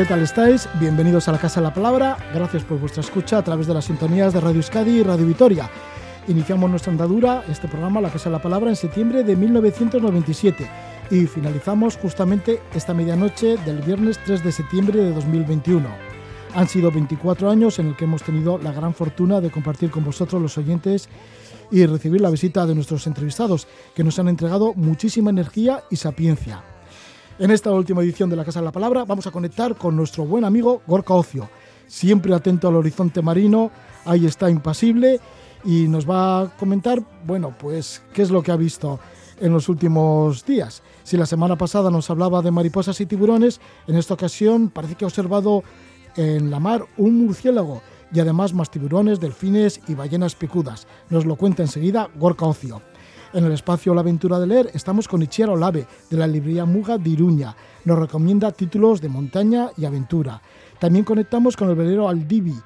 ¿Qué tal estáis? Bienvenidos a la Casa de la Palabra. Gracias por vuestra escucha a través de las sintonías de Radio Euskadi y Radio Vitoria. Iniciamos nuestra andadura, este programa, La Casa de la Palabra, en septiembre de 1997 y finalizamos justamente esta medianoche del viernes 3 de septiembre de 2021. Han sido 24 años en el que hemos tenido la gran fortuna de compartir con vosotros los oyentes y recibir la visita de nuestros entrevistados, que nos han entregado muchísima energía y sapiencia. En esta última edición de La Casa de la Palabra vamos a conectar con nuestro buen amigo Gorka Ocio, siempre atento al horizonte marino, ahí está impasible y nos va a comentar, bueno, pues qué es lo que ha visto en los últimos días. Si la semana pasada nos hablaba de mariposas y tiburones, en esta ocasión parece que ha observado en la mar un murciélago y además más tiburones, delfines y ballenas picudas. Nos lo cuenta enseguida Gorka Ocio. En el espacio La aventura de leer estamos con Ichiaro Olave, de la librería Muga de Iruña. Nos recomienda títulos de montaña y aventura. También conectamos con el velero Aldivi,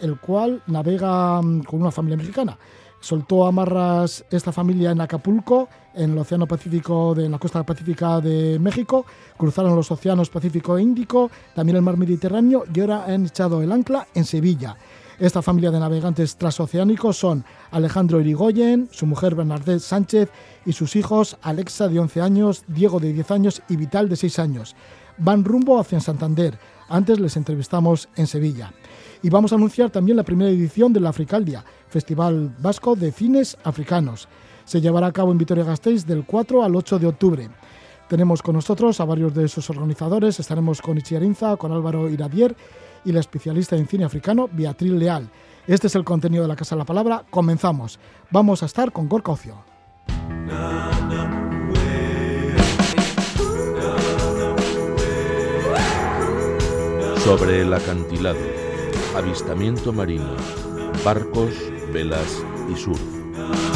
el cual navega mm, con una familia mexicana. Soltó amarras esta familia en Acapulco, en el Océano Pacífico, de, en la costa pacífica de México. Cruzaron los océanos Pacífico e Índico, también el mar Mediterráneo y ahora han echado el ancla en Sevilla. Esta familia de navegantes transoceánicos son Alejandro Irigoyen, su mujer Bernadette Sánchez y sus hijos Alexa de 11 años, Diego de 10 años y Vital de 6 años. Van rumbo hacia Santander. Antes les entrevistamos en Sevilla. Y vamos a anunciar también la primera edición de la Africaldia, Festival Vasco de Cines Africanos. Se llevará a cabo en Vitoria-Gasteiz del 4 al 8 de octubre. Tenemos con nosotros a varios de sus organizadores. Estaremos con Ichiarinza, con Álvaro Iradier y la especialista en cine africano Beatriz Leal. Este es el contenido de la Casa de la Palabra. Comenzamos. Vamos a estar con Gorka Ocio. Sobre el acantilado, avistamiento marino, barcos, velas y surf.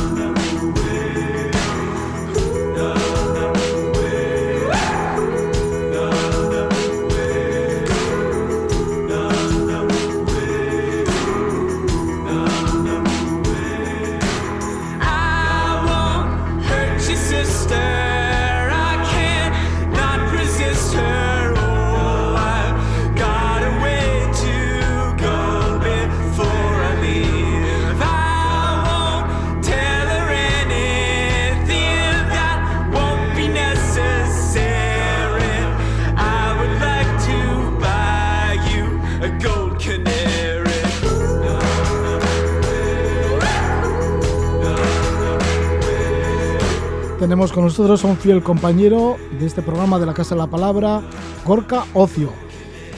Tenemos con nosotros a un fiel compañero de este programa de la Casa de la Palabra, Gorka Ocio.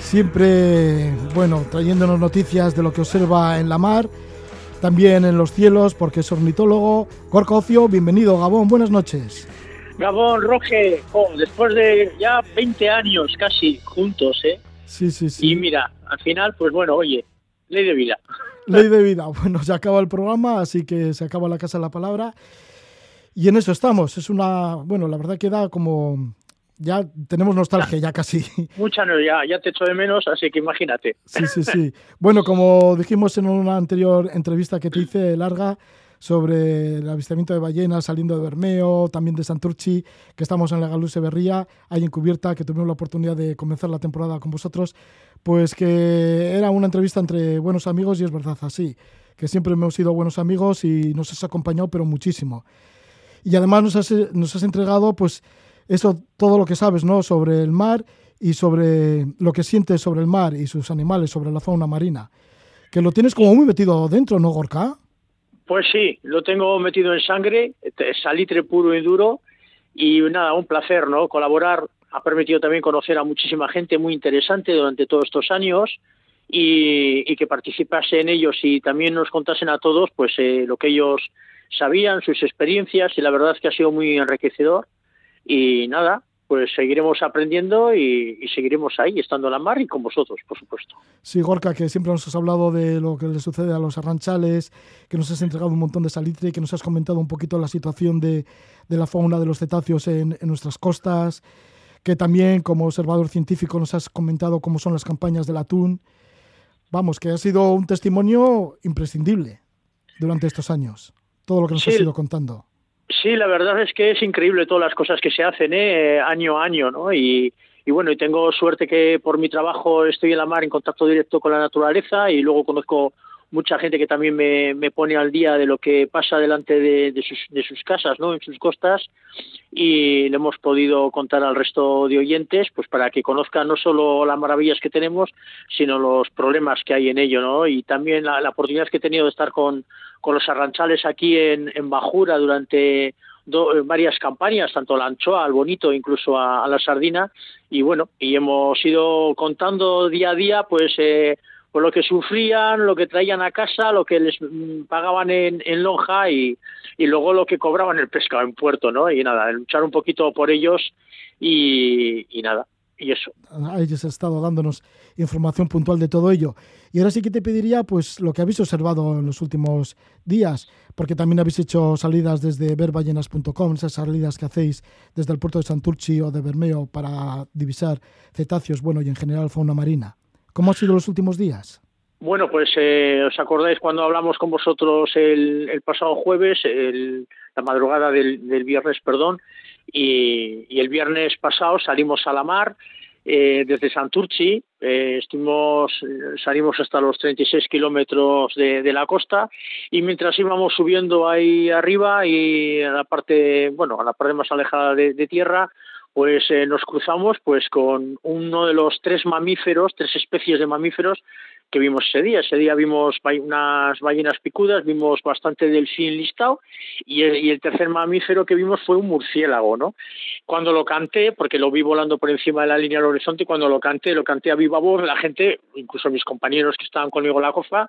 Siempre, bueno, trayéndonos noticias de lo que observa en la mar, también en los cielos, porque es ornitólogo. Gorka Ocio, bienvenido, Gabón, buenas noches. Gabón, Roge, jo, después de ya 20 años casi juntos, ¿eh? Sí, sí, sí. Y mira, al final, pues bueno, oye, ley de vida. Ley de vida. Bueno, se acaba el programa, así que se acaba la Casa de la Palabra. Y en eso estamos. Es una, bueno, la verdad que da como, ya tenemos nostalgia, ya casi. Mucha no, ya, ya te echo de menos, así que imagínate. Sí, sí, sí. Bueno, como dijimos en una anterior entrevista que te hice larga sobre el avistamiento de ballenas saliendo de Bermeo, también de Santurchi, que estamos en la Galuse Berría, ahí encubierta, que tuvimos la oportunidad de comenzar la temporada con vosotros, pues que era una entrevista entre buenos amigos y es verdad así, que siempre hemos sido buenos amigos y nos has acompañado, pero muchísimo. Y además nos has, nos has entregado, pues, eso, todo lo que sabes, ¿no? Sobre el mar y sobre lo que sientes sobre el mar y sus animales, sobre la fauna marina. Que lo tienes como muy metido dentro, ¿no, Gorka? Pues sí, lo tengo metido en sangre, es salitre puro y duro, y nada, un placer, ¿no? Colaborar ha permitido también conocer a muchísima gente muy interesante durante todos estos años y, y que participase en ellos y también nos contasen a todos, pues, eh, lo que ellos sabían, sus experiencias, y la verdad es que ha sido muy enriquecedor. Y nada, pues seguiremos aprendiendo y, seguiremos ahí, estando en la mar y con vosotros, por supuesto. Sí, Gorka, que siempre nos has hablado de lo que le sucede a los arranchales, que nos has entregado un montón de salitre que nos has comentado un poquito la situación de, la fauna de los cetáceos en, nuestras costas, que también como observador científico nos has comentado cómo son las campañas del atún. Vamos, que ha sido un testimonio imprescindible durante estos años, todo lo que nos has ido contando. Sí, la verdad es que es increíble todas las cosas que se hacen ¿eh? año a año, ¿no? Y, y bueno, y tengo suerte que por mi trabajo estoy en la mar en contacto directo con la naturaleza y luego conozco mucha gente que también me, me pone al día de lo que pasa delante de, de, sus, de sus casas, ¿no? En sus costas y le hemos podido contar al resto de oyentes, pues para que conozcan no solo las maravillas que tenemos, sino los problemas que hay en ello, ¿no? Y también la, la oportunidad que he tenido de estar con, con los arranchales aquí en, en Bajura durante varias campañas, tanto la anchoa, al bonito, incluso a, la sardina, y bueno, y hemos ido contando día a día, pues, eh, por lo que sufrían, lo que traían a casa, lo que les mm, pagaban en, en lonja y, y, luego lo que cobraban el pescado en puerto, ¿no? Y nada, luchar un poquito por ellos y, y nada, y eso. Has estado dándonos información puntual de todo ello. Y ahora sí que te pediría pues lo que habéis observado en los últimos días, porque también habéis hecho salidas desde verballenas.com, esas salidas que hacéis desde el puerto de Santurchi o de Bermeo para divisar cetáceos, bueno, y en general fauna marina. ¿Cómo han sido los últimos días? Bueno, pues eh, os acordáis cuando hablamos con vosotros el, el pasado jueves, la madrugada del, viernes, perdón, y, el viernes pasado salimos a la mar eh, desde Santurchi, eh, estuvimos, salimos hasta los 36 kilómetros de, la costa y mientras íbamos subiendo ahí arriba y a la parte, bueno, a la parte más alejada de tierra, pues eh, nos cruzamos pues con uno de los tres mamíferos, tres especies de mamíferos que vimos ese día. Ese día vimos unas ballenas picudas, vimos bastante delfín listado y el, y el, tercer mamífero que vimos fue un murciélago, ¿no? Cuando lo canté, porque lo vi volando por encima de la línea del horizonte, cuando lo canté, lo canté a viva voz, la gente, incluso mis compañeros que estaban conmigo en la cofa,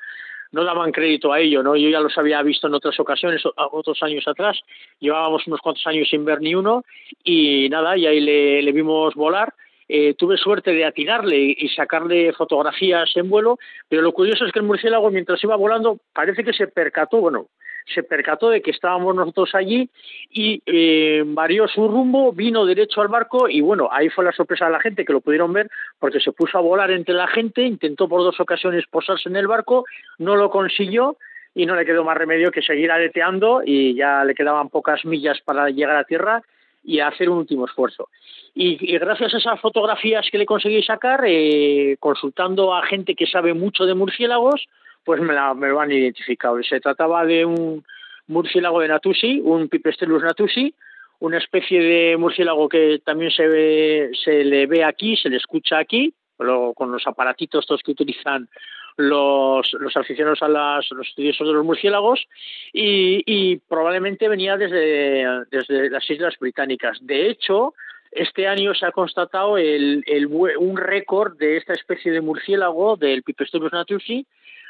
no daban crédito a ello, ¿no? Yo ya los había visto en otras ocasiones, otros años atrás, llevábamos unos cuantos años sin ver ni uno y nada, y ahí le, vimos volar eh, tuve suerte de atinarle y sacarle fotografías en vuelo, pero lo curioso es que el murciélago mientras iba volando parece que se percató, bueno, se percató de que estábamos nosotros allí y eh, varió su rumbo, vino derecho al barco y bueno, ahí fue la sorpresa de la gente que lo pudieron ver porque se puso a volar entre la gente, intentó por dos ocasiones posarse en el barco, no lo consiguió y no le quedó más remedio que seguir aleteando y ya le quedaban pocas millas para llegar a tierra y hacer un último esfuerzo. Y, gracias a esas fotografías que le conseguí sacar, eh, consultando a gente que sabe mucho de murciélagos, pues me, la, me lo han identificado. Se trataba de un murciélago de Natusi, un Pipestrellus natusi, una especie de murciélago que también se, ve, se le ve aquí, se le escucha aquí, con los aparatitos estos que utilizan los, los aficionados a las, los estudiosos de los murciélagos y, y probablemente venía desde, desde las Islas Británicas. De hecho, este año se ha constatado el, el, un récord de esta especie de murciélago, del Pipistrellus natusi,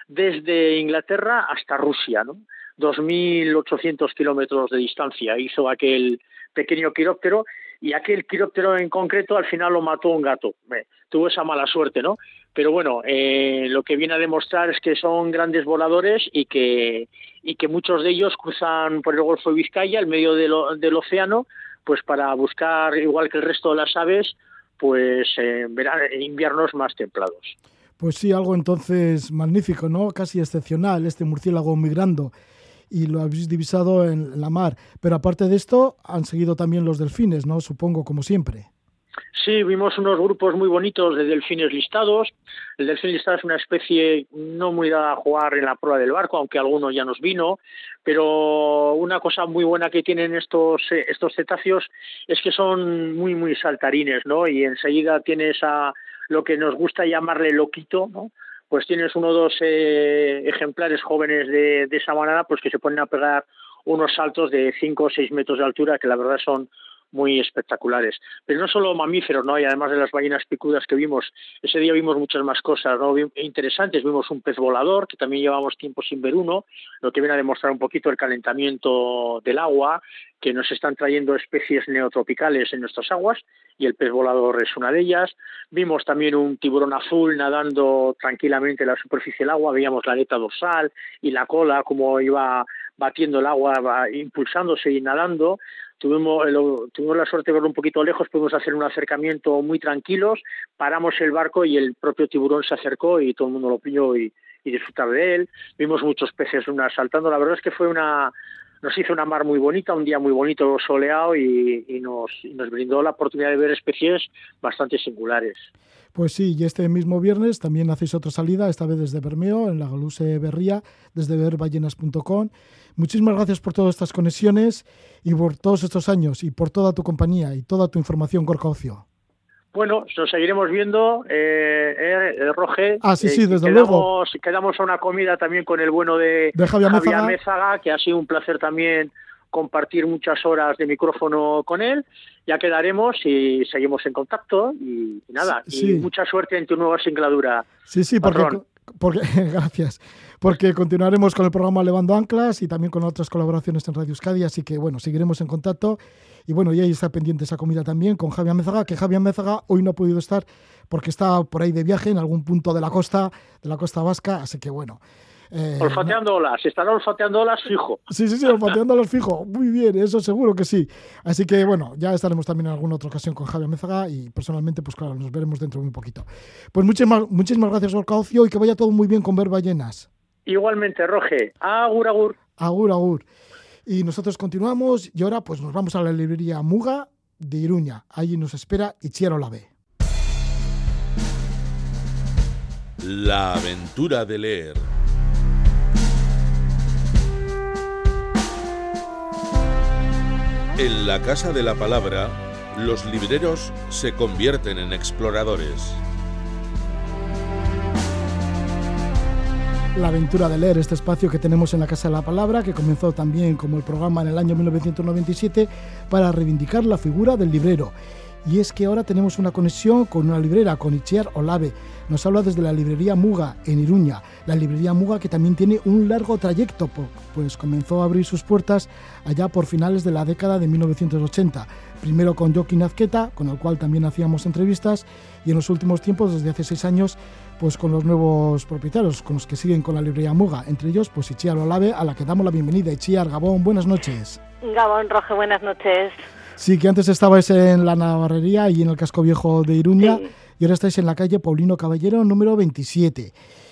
desde Inglaterra hasta Rusia, ¿no? 2.800 kilómetros de distancia hizo aquel pequeño quiróptero y aquel quiróptero en concreto al final lo mató un gato. Eh, tuvo esa mala suerte, ¿no? Pero bueno, eh, lo que viene a demostrar es que son grandes voladores y que, y que muchos de ellos cruzan por el Golfo de Vizcaya, el medio del, océano, pues para buscar, igual que el resto de las aves, pues eh, verán inviernos más templados. Pues sí, algo entonces magnífico, ¿no? Casi excepcional, este murciélago migrando y lo habéis divisado en la mar. Pero aparte de esto, han seguido también los delfines, ¿no? Supongo, como siempre. Sí, vimos unos grupos muy bonitos de delfines listados. El delfín listado es una especie no muy dada a jugar en la prueba del barco, aunque alguno ya nos vino. Pero una cosa muy buena que tienen estos, estos cetáceos es que son muy, muy saltarines, ¿no? Y enseguida tienes a lo que nos gusta llamarle loquito, ¿no? Pues tienes uno o dos eh, ejemplares jóvenes de, esa manada, pues que se ponen a pegar unos saltos de 5 o 6 metros de altura, que la verdad son muy espectaculares. Pero no solo mamíferos, ¿no? Y además de las ballenas picudas que vimos, ese día vimos muchas más cosas. Interesantes, vimos un pez volador, que también llevamos tiempo sin ver uno, lo que viene a demostrar un poquito el calentamiento del agua, que nos están trayendo especies neotropicales en nuestras aguas, y el pez volador es una de ellas. Vimos también un tiburón azul nadando tranquilamente en la superficie del agua, veíamos la aleta dorsal y la cola, como iba batiendo el agua, impulsándose y nadando. Tuvimos, tuvimos la suerte de verlo un poquito lejos, pudimos hacer un acercamiento muy tranquilos, paramos el barco y el propio tiburón se acercó y todo el mundo lo pilló y, y disfrutar de él. Vimos muchos peces lunas saltando. La verdad es que fue una, nos hizo una mar muy bonita, un día muy bonito, soleado y, y, nos, y, nos, brindó la oportunidad de ver especies bastante singulares. Pues sí, y este mismo viernes también hacéis otra salida, esta vez desde Bermeo, en la Galuse Berría, desde verballenas.com. Muchísimas gracias por todas estas conexiones y por todos estos años y por toda tu compañía y toda tu información, Gorka Ocio. Bueno, nos seguiremos viendo, eh, eh, Roge. Ah, sí, sí, eh, desde quedamos, luego. Quedamos a una comida también con el bueno de, de Javier, Javier Mézaga, que ha sido un placer también compartir muchas horas de micrófono con él. Ya quedaremos y seguimos en contacto y, y nada, Sí. y mucha suerte en tu nueva singladura. Sí, sí, patrón. porque gracias. Porque continuaremos con el programa Levando Anclas y también con otras colaboraciones en Radio Euskadi, así que bueno, seguiremos en contacto. Y bueno, y ahí está pendiente esa comida también con Javier Mézaga, que Javier Mézaga hoy no ha podido estar porque está por ahí de viaje en algún punto de la costa, de la costa vasca, así que bueno. Eh, olfateando olas, estará olfateando olas fijo. Sí, sí, sí, olfateando los fijo. Muy bien, eso seguro que sí. Así que bueno, ya estaremos también en alguna otra ocasión con Javier Mézaga y personalmente, pues claro, nos veremos dentro de muy poquito. Pues muchísimas, muchísimas gracias, Gorka Ocio, y que vaya todo muy bien con ver ballenas. Igualmente, Roge. Agur, agur. Agur, agur. Y nosotros continuamos y ahora pues nos vamos a la librería Muga de Iruña. Allí nos espera Itziar Olave. La aventura de leer. En la Casa de la Palabra, los libreros se convierten en exploradores. La aventura de leer, este espacio que tenemos en la Casa de la Palabra, que comenzó también como el programa en el año 1997 para reivindicar la figura del librero. Y es que ahora tenemos una conexión con una librera, con Itziar Olave. Nos habla desde la librería Muga, en Iruña. La librería Muga que también tiene un largo trayecto, pues comenzó a abrir sus puertas allá por finales de la década de 1980. Primero con Joaquín Azqueta, con el cual también hacíamos entrevistas, y en los últimos tiempos, desde hace seis años, pues con los nuevos propietarios, con los que siguen con la librería Muga. Entre ellos, pues Itziar Olave, a la que damos la bienvenida. Itziar, Gabón, buenas noches. Gabón Roge, buenas noches. Sí, que antes estabais en la Navarrería y en el casco viejo de Iruña Sí. Y ahora estáis en la calle Paulino Caballero número 27,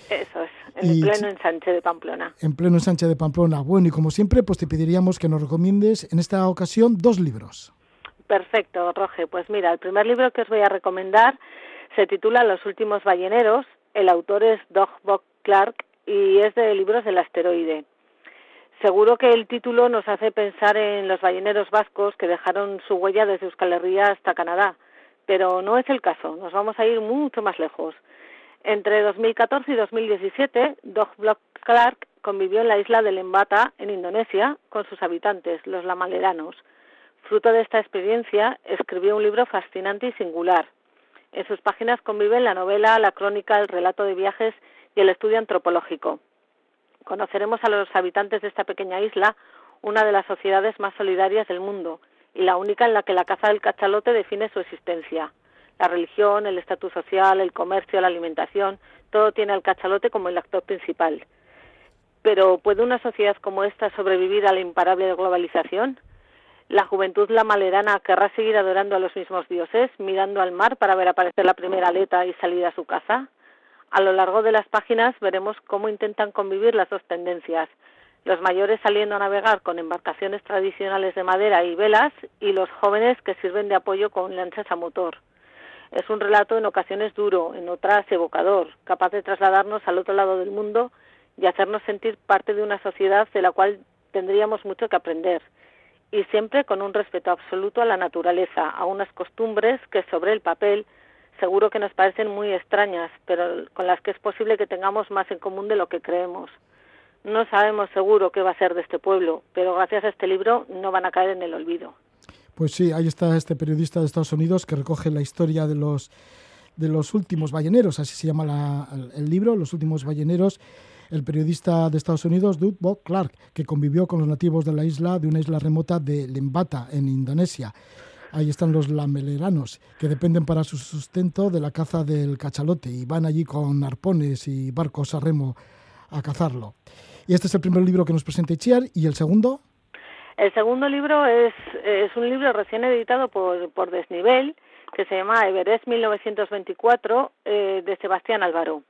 Eso es, en Y- pleno ensanche de Pamplona. en pleno Sánchez de Pamplona. Bueno, y como siempre, pues te pediríamos que nos recomiendes en esta ocasión dos libros. Perfecto, Roge. Pues mira, el primer libro que os voy a recomendar se titula Los últimos balleneros. El autor es Doug Bock Clark y es de libros del asteroide. Seguro que el título nos hace pensar en los balleneros vascos que dejaron su huella desde Euskal Herria hasta Canadá, pero no es el caso. Nos vamos a ir mucho más lejos. Entre 2014 y 2017, Doug Block Clark convivió en la isla de Lembata, en Indonesia, con sus habitantes, los lamaleranos. Fruto de esta experiencia, escribió un libro fascinante y singular. En sus páginas conviven la novela, la crónica, el relato de viajes y el estudio antropológico. Conoceremos a los habitantes de esta pequeña isla, una de las sociedades más solidarias del mundo y la única en la que la caza del cachalote define su existencia. La religión, el estatus social, el comercio, la alimentación, todo tiene al cachalote como el actor principal. Pero ¿puede una sociedad como esta sobrevivir a la imparable globalización? La juventud lamalerana querrá seguir adorando a los mismos dioses, mirando al mar para ver aparecer la primera aleta y salir a su caza. A lo largo de las páginas veremos cómo intentan convivir las dos tendencias, los mayores saliendo a navegar con embarcaciones tradicionales de madera y velas y los jóvenes que sirven de apoyo con lanchas a motor. Es un relato en ocasiones duro, en otras evocador, capaz de trasladarnos al otro lado del mundo y hacernos sentir parte de una sociedad de la cual tendríamos mucho que aprender y siempre con un respeto absoluto a la naturaleza, a unas costumbres que sobre el papel seguro que nos parecen muy extrañas, pero con las que es posible que tengamos más en común de lo que creemos. No sabemos seguro qué va a ser de este pueblo, pero gracias a este libro no van a caer en el olvido. Pues sí, ahí está este periodista de Estados Unidos que recoge la historia de los, de los últimos balleneros, así se llama el, libro, Los últimos balleneros. El periodista de Estados Unidos, Doug Bob Clark, que convivió con los nativos de la isla, de una isla remota de Lembata, en Indonesia. Ahí están los lameleranos, que dependen para su sustento de la caza del cachalote y van allí con arpones y barcos a remo a cazarlo. Y este es el primer libro que nos presenta Chiar. ¿Y el segundo? El segundo libro es, es un libro recién editado por, por Desnivel, que se llama Everest 1924, eh, de Sebastián Álvaro.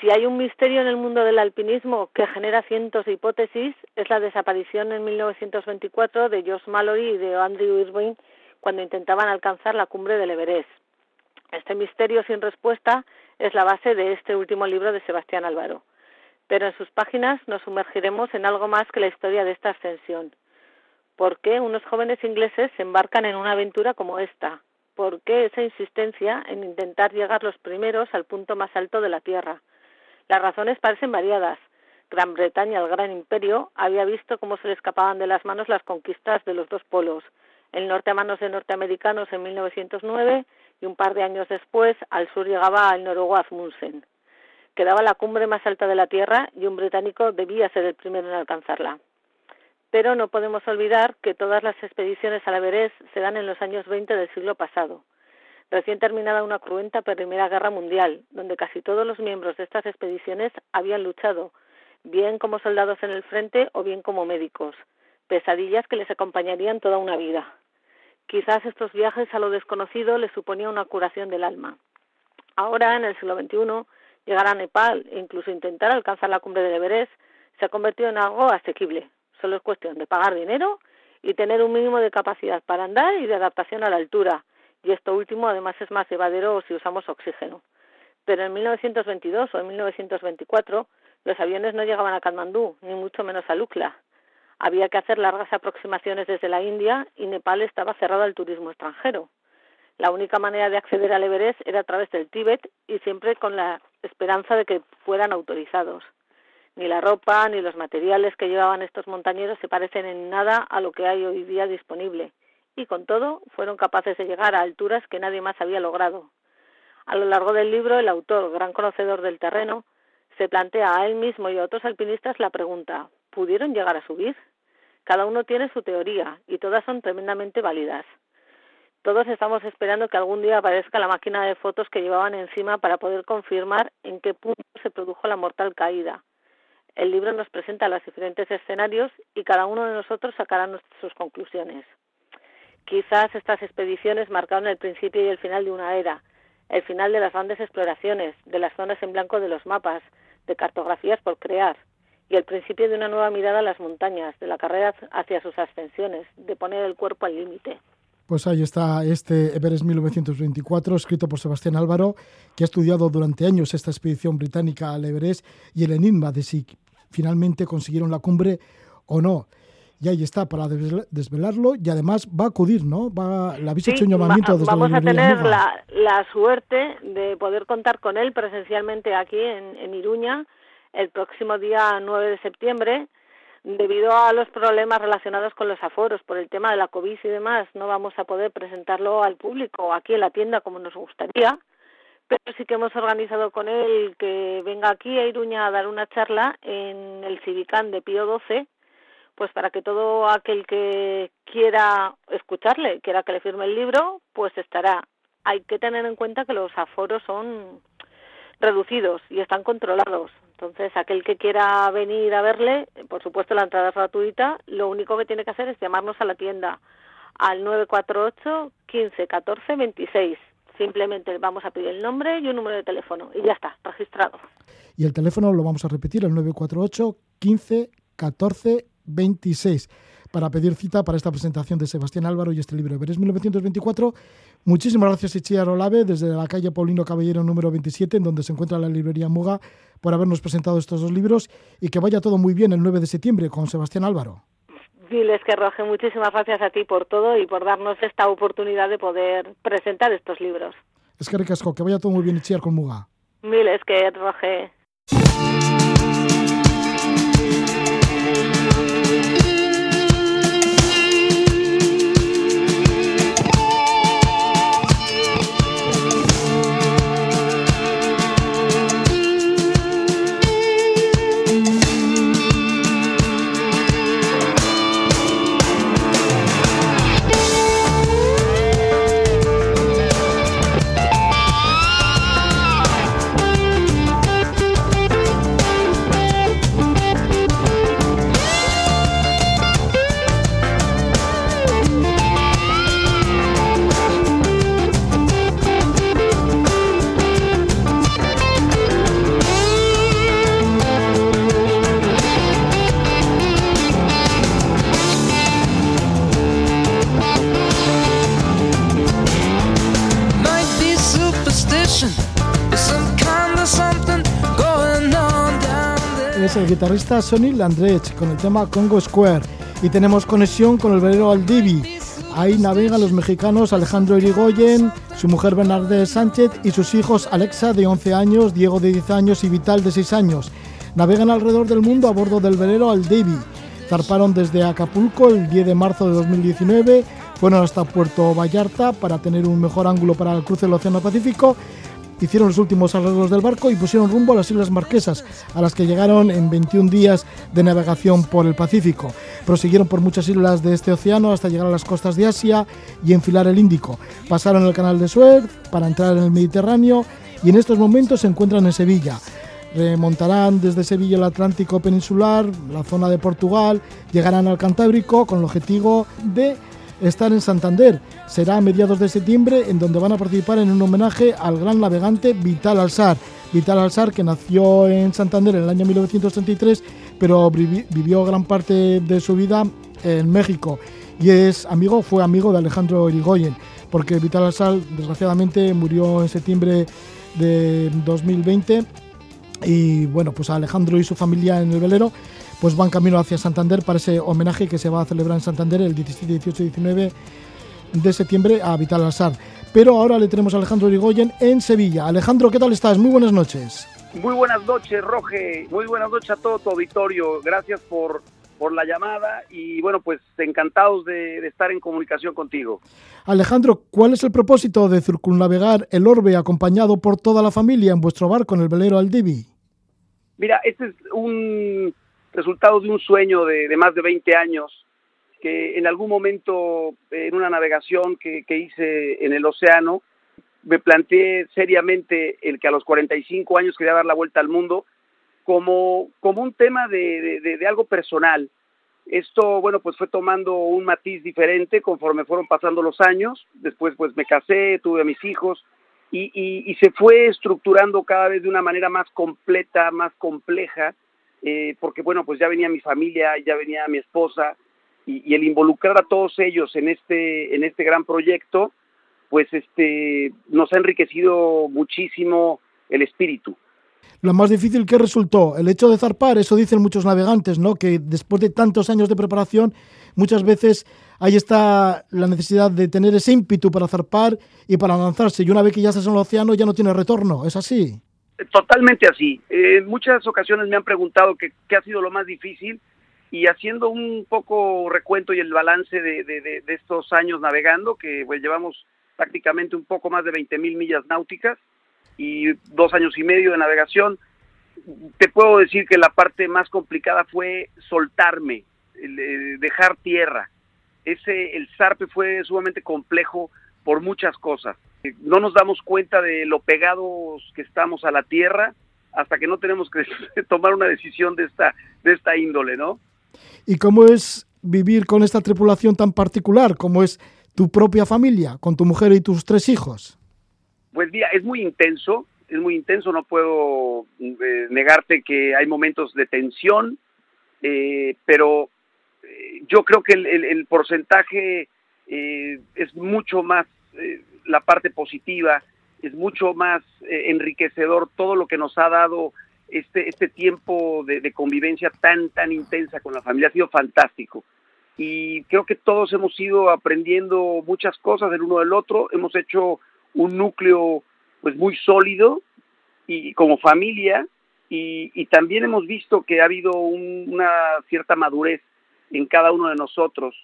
Si hay un misterio en el mundo del alpinismo que genera cientos de hipótesis, es la desaparición en 1924 de Josh Mallory y de Andrew Irving cuando intentaban alcanzar la cumbre del Everest. Este misterio sin respuesta es la base de este último libro de Sebastián Álvaro. Pero en sus páginas nos sumergiremos en algo más que la historia de esta ascensión. ¿Por qué unos jóvenes ingleses se embarcan en una aventura como esta? ¿Por qué esa insistencia en intentar llegar los primeros al punto más alto de la Tierra? Las razones parecen variadas. Gran Bretaña, el gran imperio, había visto cómo se le escapaban de las manos las conquistas de los dos polos. El norte a manos de norteamericanos en 1909 y un par de años después al sur llegaba el noruego Asmussen. Quedaba la cumbre más alta de la Tierra y un británico debía ser el primero en alcanzarla. Pero no podemos olvidar que todas las expediciones a la Everest se dan en los años 20 del siglo pasado recién terminada una cruenta Primera Guerra Mundial, donde casi todos los miembros de estas expediciones habían luchado, bien como soldados en el frente o bien como médicos, pesadillas que les acompañarían toda una vida. Quizás estos viajes a lo desconocido les suponía una curación del alma. Ahora, en el siglo XXI, llegar a Nepal e incluso intentar alcanzar la cumbre del Everest se ha convertido en algo asequible. Solo es cuestión de pagar dinero y tener un mínimo de capacidad para andar y de adaptación a la altura, y esto último además es más llevadero si usamos oxígeno. Pero en 1922 o en 1924 los aviones no llegaban a Katmandú, ni mucho menos a Lukla. Había que hacer largas aproximaciones desde la India y Nepal estaba cerrado al turismo extranjero. La única manera de acceder al Everest era a través del Tíbet y siempre con la esperanza de que fueran autorizados. Ni la ropa ni los materiales que llevaban estos montañeros se parecen en nada a lo que hay hoy día disponible y con todo fueron capaces de llegar a alturas que nadie más había logrado. A lo largo del libro, el autor, gran conocedor del terreno, se plantea a él mismo y a otros alpinistas la pregunta ¿pudieron llegar a subir? Cada uno tiene su teoría y todas son tremendamente válidas. Todos estamos esperando que algún día aparezca la máquina de fotos que llevaban encima para poder confirmar en qué punto se produjo la mortal caída. El libro nos presenta los diferentes escenarios y cada uno de nosotros sacará sus conclusiones. Quizás estas expediciones marcaron el principio y el final de una era, el final de las grandes exploraciones, de las zonas en blanco de los mapas, de cartografías por crear, y el principio de una nueva mirada a las montañas, de la carrera hacia sus ascensiones, de poner el cuerpo al límite. Pues ahí está este Everest 1924, escrito por Sebastián Álvaro, que ha estudiado durante años esta expedición británica al Everest y el enigma de si finalmente consiguieron la cumbre o no y ahí está para desvelarlo y además va a acudir, ¿no? Va, ¿Le habéis hecho un llamamiento desde Vamos a tener la, la, suerte de poder contar con él presencialmente aquí en, en Iruña el próximo día 9 de septiembre. Debido a los problemas relacionados con los aforos por el tema de la COVID y demás, no vamos a poder presentarlo al público aquí en la tienda como nos gustaría, pero sí que hemos organizado con él que venga aquí a Iruña a dar una charla en el Civicán de Pío XII pues para que todo aquel que quiera escucharle, quiera que le firme el libro, pues estará. Hay que tener en cuenta que los aforos son reducidos y están controlados. Entonces, aquel que quiera venir a verle, por supuesto la entrada es gratuita, lo único que tiene que hacer es llamarnos a la tienda al 948 15 14 26. Simplemente vamos a pedir el nombre y un número de teléfono y ya está, registrado. Y el teléfono lo vamos a repetir, el 948 15 14 26 para pedir cita para esta presentación de Sebastián Álvaro y este libro, Veres 1924. Muchísimas gracias, Ichiar Olave, desde la calle Paulino Caballero número 27, en donde se encuentra la librería Muga, por habernos presentado estos dos libros y que vaya todo muy bien el 9 de septiembre con Sebastián Álvaro. Diles que Roge, muchísimas gracias a ti por todo y por darnos esta oportunidad de poder presentar estos libros. Es que ricasco, que vaya todo muy bien, Ichiar, con Muga. Miles que Roge. El guitarrista Sonny Landrech con el tema Congo Square. Y tenemos conexión con el velero Aldivi. Ahí navegan los mexicanos Alejandro Irigoyen, su mujer Bernardes Sánchez y sus hijos Alexa de 11 años, Diego de 10 años y Vital de 6 años. Navegan alrededor del mundo a bordo del velero Aldivi. Zarparon desde Acapulco el 10 de marzo de 2019, fueron hasta Puerto Vallarta para tener un mejor ángulo para el cruce del Océano Pacífico hicieron los últimos arreglos del barco y pusieron rumbo a las Islas Marquesas, a las que llegaron en 21 días de navegación por el Pacífico. Prosiguieron por muchas islas de este océano hasta llegar a las costas de Asia y enfilar el Índico. Pasaron el canal de Suez para entrar en el Mediterráneo y en estos momentos se encuentran en Sevilla. Remontarán desde Sevilla el Atlántico peninsular, la zona de Portugal, llegarán al Cantábrico con el objetivo de estar en Santander. Será a mediados de septiembre en donde van a participar en un homenaje al gran navegante Vital Alzar. Vital Alzar que nació en Santander en el año 1933 pero vivió gran parte de su vida en México y es amigo, fue amigo de Alejandro Irigoyen porque Vital Alzar desgraciadamente murió en septiembre de 2020 y bueno, pues Alejandro y su familia en el velero pues van camino hacia Santander para ese homenaje que se va a celebrar en Santander el 17, 18 y 19 de septiembre a Vital Alzar. Pero ahora le tenemos a Alejandro Rigoyen en Sevilla. Alejandro, ¿qué tal estás? Muy buenas noches. Muy buenas noches, Roge. Muy buenas noches a todo tu auditorio. Gracias por, por la llamada y bueno, pues encantados de, de, estar en comunicación contigo. Alejandro, ¿cuál es el propósito de circunnavegar el orbe acompañado por toda la familia en vuestro barco en el velero Aldivi? Mira, este es un resultado de un sueño de, más de 20 años que en algún momento en una navegación que, que, hice en el océano me planteé seriamente el que a los 45 años quería dar la vuelta al mundo como, como un tema de, de, algo personal. Esto, bueno, pues fue tomando un matiz diferente conforme fueron pasando los años. Después, pues me casé, tuve a mis hijos y, y se fue estructurando cada vez de una manera más completa, más compleja eh, porque bueno, pues ya venía mi familia, ya venía mi esposa, y, el involucrar a todos ellos en este, en este gran proyecto, pues este, nos ha enriquecido muchísimo el espíritu. Lo más difícil que resultó, el hecho de zarpar, eso dicen muchos navegantes, ¿no? Que después de tantos años de preparación, muchas veces ahí está la necesidad de tener ese ímpetu para zarpar y para lanzarse. Y una vez que ya estás en el océano, ya no tiene retorno. ¿Es así? Totalmente así. Eh, en muchas ocasiones me han preguntado qué ha sido lo más difícil y haciendo un poco recuento y el balance de, estos años navegando, que pues, llevamos prácticamente un poco más de 20 mil millas náuticas y dos años y medio de navegación, te puedo decir que la parte más complicada fue soltarme, el dejar tierra. Ese, el zarpe fue sumamente complejo por muchas cosas no nos damos cuenta de lo pegados que estamos a la tierra hasta que no tenemos que tomar una decisión de esta, de esta índole, ¿no? ¿Y cómo es vivir con esta tripulación tan particular, como es tu propia familia, con tu mujer y tus tres hijos? Pues mira, es muy intenso, es muy intenso, no puedo eh, negarte que hay momentos de tensión, eh, pero eh, yo creo que el, el, el porcentaje eh, es mucho más eh, la parte positiva, es mucho más eh, enriquecedor todo lo que nos ha dado este, este tiempo de, convivencia tan, tan intensa con la familia, ha sido fantástico. Y creo que todos hemos ido aprendiendo muchas cosas del uno del otro, hemos hecho un núcleo pues muy sólido y como familia. Y, también hemos visto que ha habido un, una cierta madurez en cada uno de nosotros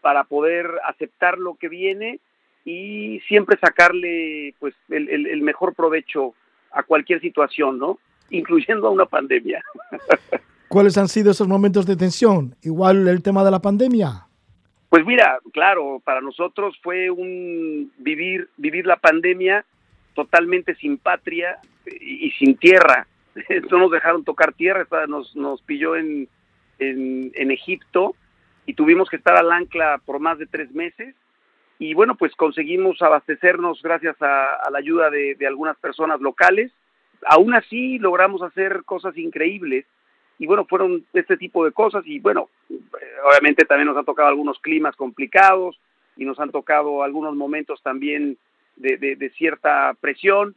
para poder aceptar lo que viene y siempre sacarle pues el, el, el, mejor provecho a cualquier situación, ¿no? Incluyendo a una pandemia. ¿Cuáles han sido esos momentos de tensión? Igual el tema de la pandemia. Pues mira, claro, para nosotros fue un vivir vivir la pandemia totalmente sin patria y, y sin tierra. No nos dejaron tocar tierra, nos, nos pilló en, en, en Egipto y tuvimos que estar al ancla por más de tres meses y bueno, pues conseguimos abastecernos gracias a, la ayuda de, algunas personas locales. Aún así logramos hacer cosas increíbles y bueno, fueron este tipo de cosas y bueno, obviamente también nos han tocado algunos climas complicados y nos han tocado algunos momentos también de, cierta presión,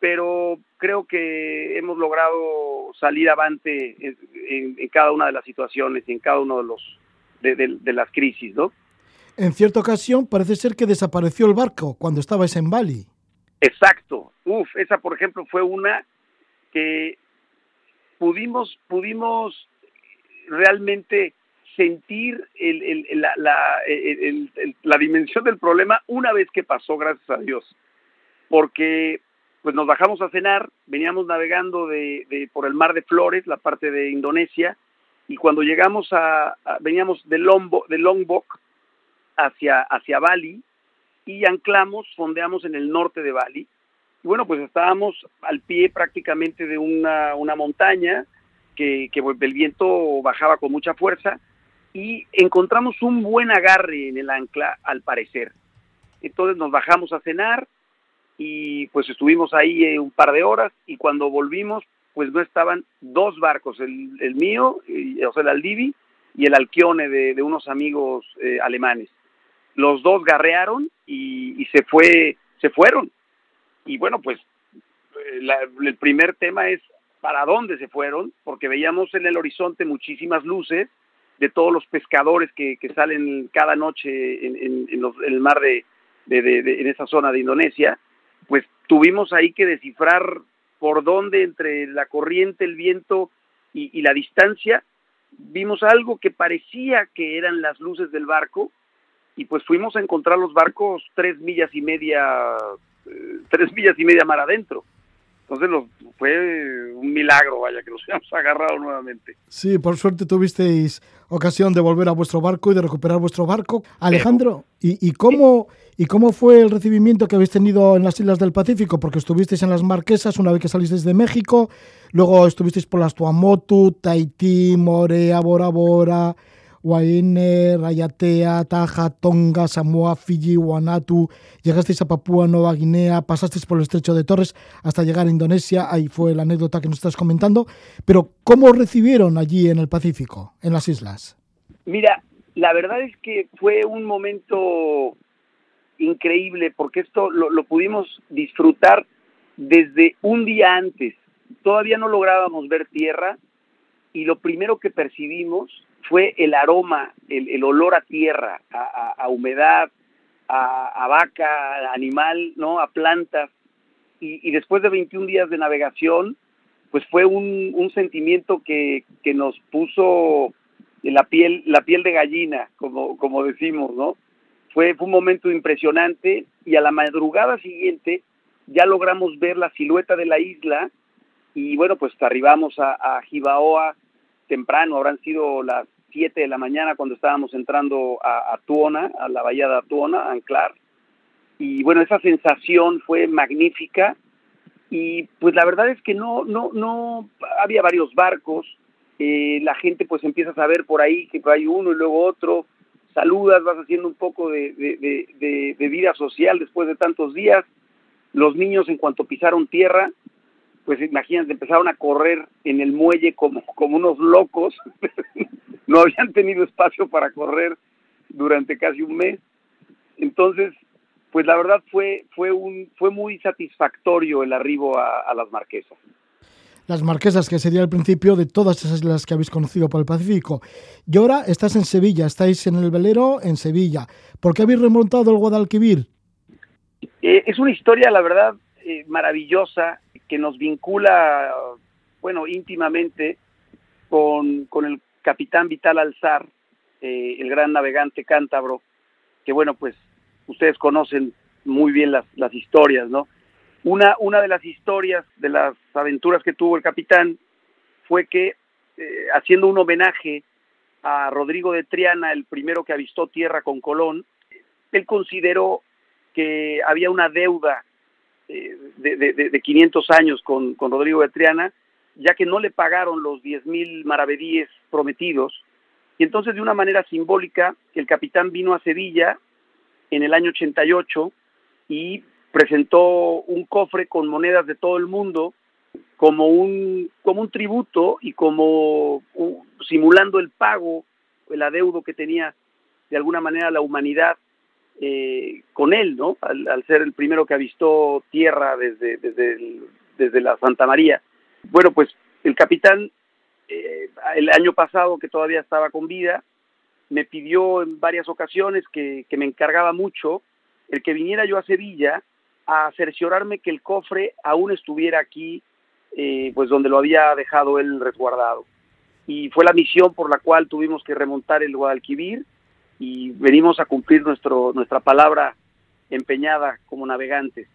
pero creo que hemos logrado salir avante en, cada una de las situaciones y en cada uno de los de, las crisis, ¿no? En cierta ocasión parece ser que desapareció el barco cuando estabais en Bali. Exacto. Uf, esa por ejemplo fue una que pudimos pudimos realmente sentir la, dimensión del problema una vez que pasó, gracias a Dios. Porque pues nos bajamos a cenar, veníamos navegando de, por el mar de Flores, la parte de Indonesia, y cuando llegamos a, veníamos de, Lombo, de Lombok hacia, hacia Bali y anclamos, fondeamos en el norte de Bali. Y bueno, pues estábamos al pie prácticamente de una, una montaña que, que el viento bajaba con mucha fuerza y encontramos un buen agarre en el ancla, al parecer. Entonces nos bajamos a cenar y pues estuvimos ahí eh, un par de horas y cuando volvimos pues no estaban dos barcos, el, mío, o sea, el Aldivi y el Alquione de, unos amigos eh, alemanes. Los dos garrearon y, se fue, se fueron. Y bueno, pues eh, el primer tema es para dónde se fueron, porque veíamos en el horizonte muchísimas luces de todos los pescadores que, que salen cada noche en, en, el mar de, de, en esa zona de Indonesia, pues tuvimos ahí que descifrar por dónde entre la corriente, el viento y la distancia, vimos algo que parecía que eran las luces del barco y pues fuimos a encontrar los barcos tres millas y media, eh, tres millas y media mar adentro. Entonces fue un milagro, vaya, que nos hayamos agarrado nuevamente. Sí, por suerte tuvisteis ocasión de volver a vuestro barco y de recuperar vuestro barco. Alejandro, ¿y, cómo, ¿y cómo fue el recibimiento que habéis tenido en las Islas del Pacífico? Porque estuvisteis en las Marquesas una vez que salisteis de México, luego estuvisteis por las Tuamotu, Tahití, Morea, Bora Bora, Waine, Rayatea, Taja, Tonga, Samoa, Fiji, Wanatu, llegasteis a Papúa Nueva Guinea, pasasteis por el estrecho de Torres hasta llegar a Indonesia, ahí fue la anécdota que nos estás comentando, pero ¿cómo recibieron allí en el Pacífico, en las islas? Mira, la verdad es que fue un momento increíble porque esto lo pudimos disfrutar desde un día antes. Todavía no lográbamos ver tierra y lo primero que percibimos fue el aroma, el, olor a tierra, a, humedad, a, vaca, a animal, ¿no? A plantas. Y, después de 21 días de navegación, pues fue un, sentimiento que, nos puso la piel, la piel de gallina, como, como decimos, ¿no? Fue, fue un momento impresionante y a la madrugada siguiente ya logramos ver la silueta de la isla y bueno, pues arribamos a, a Jibaoa temprano, habrán sido las 7 de la mañana cuando estábamos entrando a, Tuona, a la bahía de Tuona, a anclar. Y bueno, esa sensación fue magnífica. Y pues la verdad es que no, no, no, había varios barcos, eh, la gente pues empieza a saber por ahí que hay uno y luego otro, saludas, vas haciendo un poco de, de, de vida social después de tantos días, los niños en cuanto pisaron tierra, pues imagínate, empezaron a correr en el muelle como, como unos locos, no habían tenido espacio para correr durante casi un mes. Entonces, pues la verdad fue, fue, un, fue muy satisfactorio el arribo a, las Marquesas. Las Marquesas, que sería el principio de todas esas las que habéis conocido por el Pacífico. Y ahora estás en Sevilla, estáis en el velero en Sevilla. ¿Por qué habéis remontado el Guadalquivir? Eh, es una historia, la verdad, eh, maravillosa que nos vincula, bueno, íntimamente con, con el capitán Vital Alzar, eh, el gran navegante cántabro, que bueno, pues ustedes conocen muy bien las, las historias, ¿no? Una, una de las historias de las aventuras que tuvo el capitán fue que, eh, haciendo un homenaje a Rodrigo de Triana, el primero que avistó tierra con Colón, él consideró que había una deuda de, de, de, 500 años con, con Rodrigo de Triana, ya que no le pagaron los 10 mil maravedíes prometidos. Y entonces, de una manera simbólica, el capitán vino a Sevilla en el año 88 y presentó un cofre con monedas de todo el mundo como un, como un tributo y como simulando el pago, el adeudo que tenía de alguna manera la humanidad eh, con él, ¿no? Al, ser el primero que avistó tierra desde, desde, desde la Santa María. Bueno, pues el capitán, eh, el año pasado que todavía estaba con vida, me pidió en varias ocasiones que, que me encargaba mucho el que viniera yo a Sevilla a cerciorarme que el cofre aún estuviera aquí, eh, pues donde lo había dejado él resguardado. Y fue la misión por la cual tuvimos que remontar el Guadalquivir y venimos a cumplir nuestro, nuestra palabra empeñada como navegantes.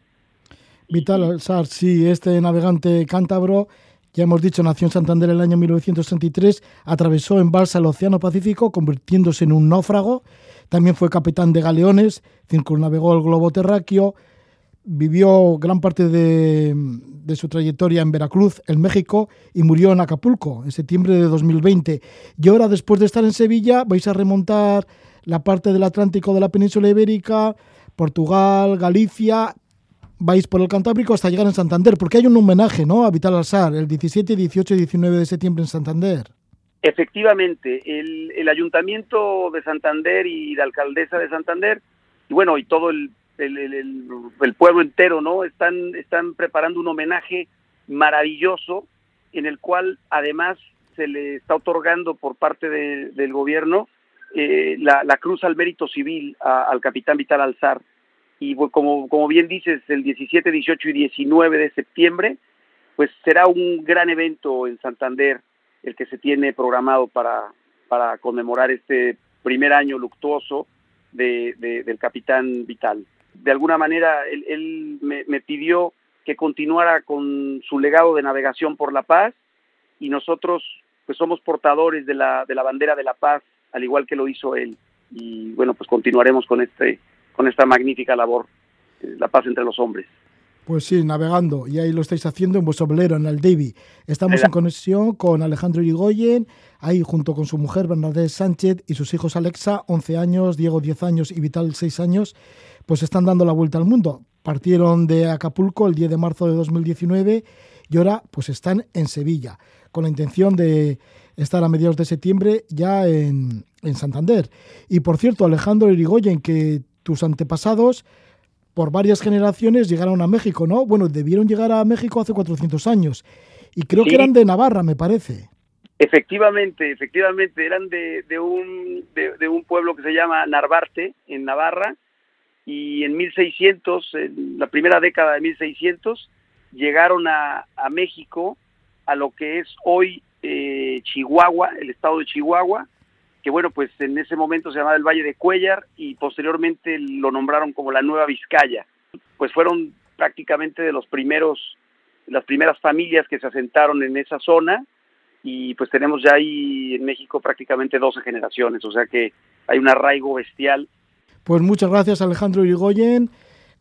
Vital Alzar, sí, este navegante cántabro, ya hemos dicho, nació en Santander en el año 1963, atravesó en balsa el Océano Pacífico, convirtiéndose en un náufrago. También fue capitán de galeones, circunnavegó el globo terráqueo, vivió gran parte de, de, su trayectoria en Veracruz, en México, y murió en Acapulco en septiembre de 2020. Y ahora, después de estar en Sevilla, vais a remontar la parte del Atlántico de la península ibérica, Portugal, Galicia, vais por el Cantábrico hasta llegar en Santander, porque hay un homenaje ¿no? a Vital Alzar, el 17, 18 y 19 de septiembre en Santander. Efectivamente, el, el Ayuntamiento de Santander y la Alcaldesa de Santander, y bueno, y todo el el, pueblo entero, ¿no? Están, están preparando un homenaje maravilloso en el cual además se le está otorgando por parte de, del gobierno eh, la, la, Cruz al Mérito Civil al capitán Vital Alzar. Y como, como bien dices, el 17, 18 y 19 de septiembre, pues será un gran evento en Santander el que se tiene programado para, para conmemorar este primer año luctuoso de, de, del capitán Vital de alguna manera él, él me, me, pidió que continuara con su legado de navegación por la paz y nosotros pues somos portadores de la, de la bandera de la paz al igual que lo hizo él y bueno pues continuaremos con este con esta magnífica labor eh, la paz entre los hombres pues sí, navegando, y ahí lo estáis haciendo en vuestro velero, en el Davy. Estamos en conexión con Alejandro Irigoyen, ahí junto con su mujer Bernadette Sánchez y sus hijos Alexa, 11 años, Diego, 10 años y Vital, 6 años, pues están dando la vuelta al mundo. Partieron de Acapulco el 10 de marzo de 2019 y ahora pues están en Sevilla, con la intención de estar a mediados de septiembre ya en, en Santander. Y por cierto, Alejandro Irigoyen, que tus antepasados por varias generaciones llegaron a México, ¿no? Bueno, debieron llegar a México hace 400 años. Y creo sí. que eran de Navarra, me parece. Efectivamente, efectivamente, eran de, de un, de, de, un pueblo que se llama Narvarte, en Navarra, y en 1600, en la primera década de 1600, llegaron a, a México, a lo que es hoy eh, Chihuahua, el estado de Chihuahua, que bueno, pues en ese momento se llamaba el Valle de Cuellar y posteriormente lo nombraron como la Nueva Vizcaya. Pues fueron prácticamente de los primeros, las primeras familias que se asentaron en esa zona y pues tenemos ya ahí en México prácticamente 12 generaciones, o sea que hay un arraigo bestial. Pues muchas gracias Alejandro Irigoyen.